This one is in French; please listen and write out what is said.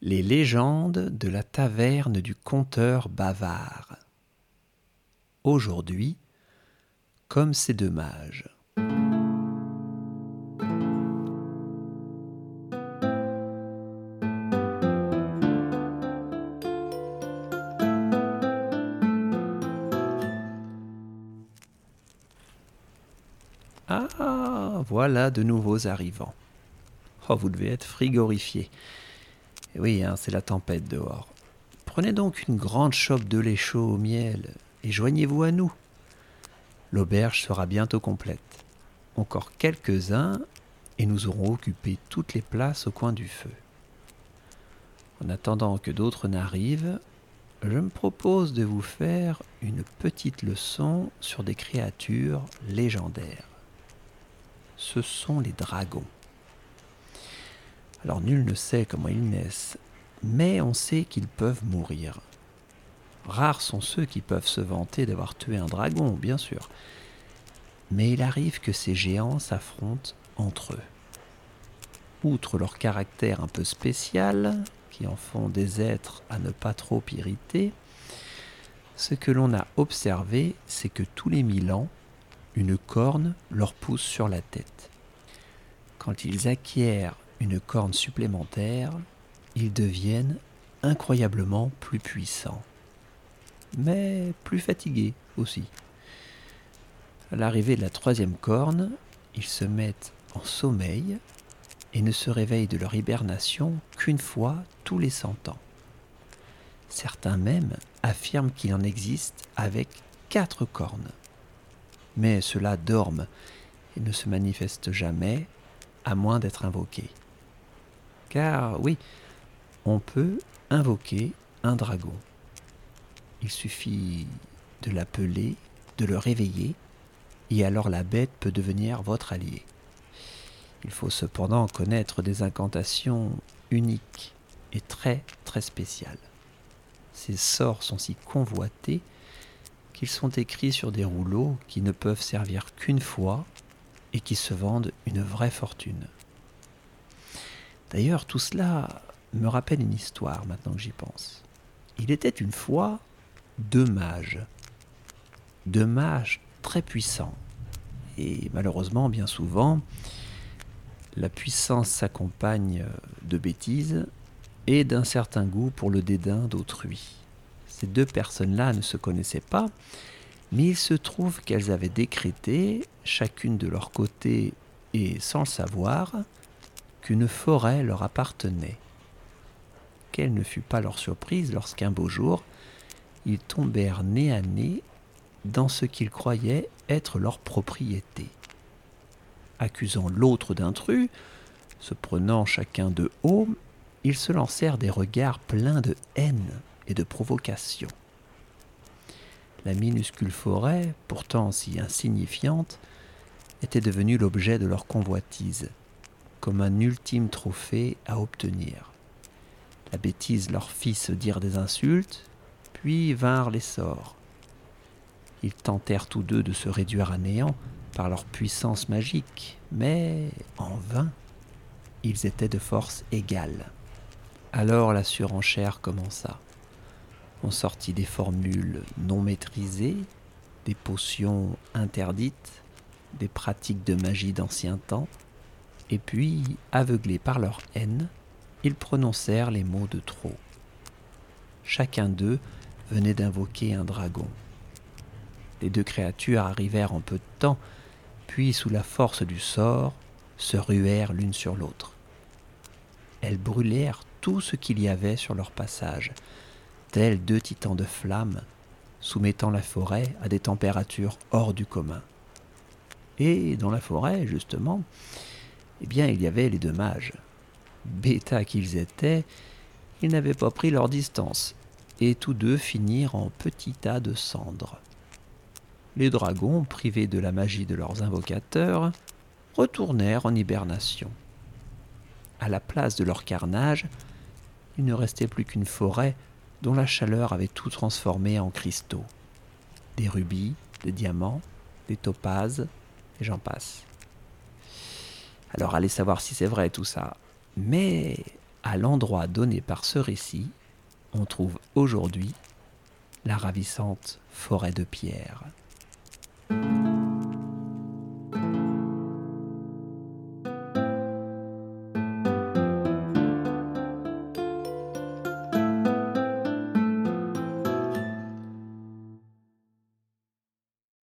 Les légendes de la taverne du conteur bavard. Aujourd'hui, comme c'est dommage. Ah, voilà de nouveaux arrivants. Oh, vous devez être frigorifiés. Eh oui, hein, c'est la tempête dehors. Prenez donc une grande chope de lait chaud au miel et joignez-vous à nous. L'auberge sera bientôt complète. Encore quelques-uns et nous aurons occupé toutes les places au coin du feu. En attendant que d'autres n'arrivent, je me propose de vous faire une petite leçon sur des créatures légendaires. Ce sont les dragons. Alors nul ne sait comment ils naissent, mais on sait qu'ils peuvent mourir. Rares sont ceux qui peuvent se vanter d'avoir tué un dragon, bien sûr. Mais il arrive que ces géants s'affrontent entre eux. Outre leur caractère un peu spécial, qui en font des êtres à ne pas trop irriter, ce que l'on a observé, c'est que tous les mille ans, une corne leur pousse sur la tête. Quand ils acquièrent une corne supplémentaire, ils deviennent incroyablement plus puissants, mais plus fatigués aussi. À l'arrivée de la troisième corne, ils se mettent en sommeil et ne se réveillent de leur hibernation qu'une fois tous les cent ans. Certains même affirment qu'il en existe avec quatre cornes. Mais ceux-là dorment et ne se manifestent jamais, à moins d'être invoqués. Car oui, on peut invoquer un dragon. Il suffit de l'appeler, de le réveiller, et alors la bête peut devenir votre allié. Il faut cependant connaître des incantations uniques et très très spéciales. Ces sorts sont si convoités qu'ils sont écrits sur des rouleaux qui ne peuvent servir qu'une fois et qui se vendent une vraie fortune. D'ailleurs, tout cela me rappelle une histoire maintenant que j'y pense. Il était une fois deux mages. Deux mages très puissants. Et malheureusement, bien souvent, la puissance s'accompagne de bêtises et d'un certain goût pour le dédain d'autrui. Ces deux personnes-là ne se connaissaient pas, mais il se trouve qu'elles avaient décrété, chacune de leur côté et sans le savoir, qu'une forêt leur appartenait. Quelle ne fut pas leur surprise lorsqu'un beau jour, ils tombèrent nez à nez dans ce qu'ils croyaient être leur propriété. Accusant l'autre d'intrus, se prenant chacun de haut, ils se lancèrent des regards pleins de haine et de provocation. La minuscule forêt, pourtant si insignifiante, était devenue l'objet de leur convoitise comme un ultime trophée à obtenir. La bêtise leur fit se dire des insultes, puis vinrent les sorts. Ils tentèrent tous deux de se réduire à néant par leur puissance magique, mais en vain. Ils étaient de force égale. Alors la surenchère commença. On sortit des formules non maîtrisées, des potions interdites, des pratiques de magie d'ancien temps, et puis, aveuglés par leur haine, ils prononcèrent les mots de trop. Chacun d'eux venait d'invoquer un dragon. Les deux créatures arrivèrent en peu de temps, puis sous la force du sort, se ruèrent l'une sur l'autre. Elles brûlèrent tout ce qu'il y avait sur leur passage, tels deux titans de flammes, soumettant la forêt à des températures hors du commun. Et dans la forêt, justement, eh bien il y avait les deux mages. Bêta qu'ils étaient, ils n'avaient pas pris leur distance, et tous deux finirent en petits tas de cendres. Les dragons, privés de la magie de leurs invocateurs, retournèrent en hibernation. À la place de leur carnage, il ne restait plus qu'une forêt dont la chaleur avait tout transformé en cristaux. Des rubis, des diamants, des topazes, et j'en passe. Alors allez savoir si c'est vrai tout ça. Mais à l'endroit donné par ce récit, on trouve aujourd'hui la ravissante forêt de pierre.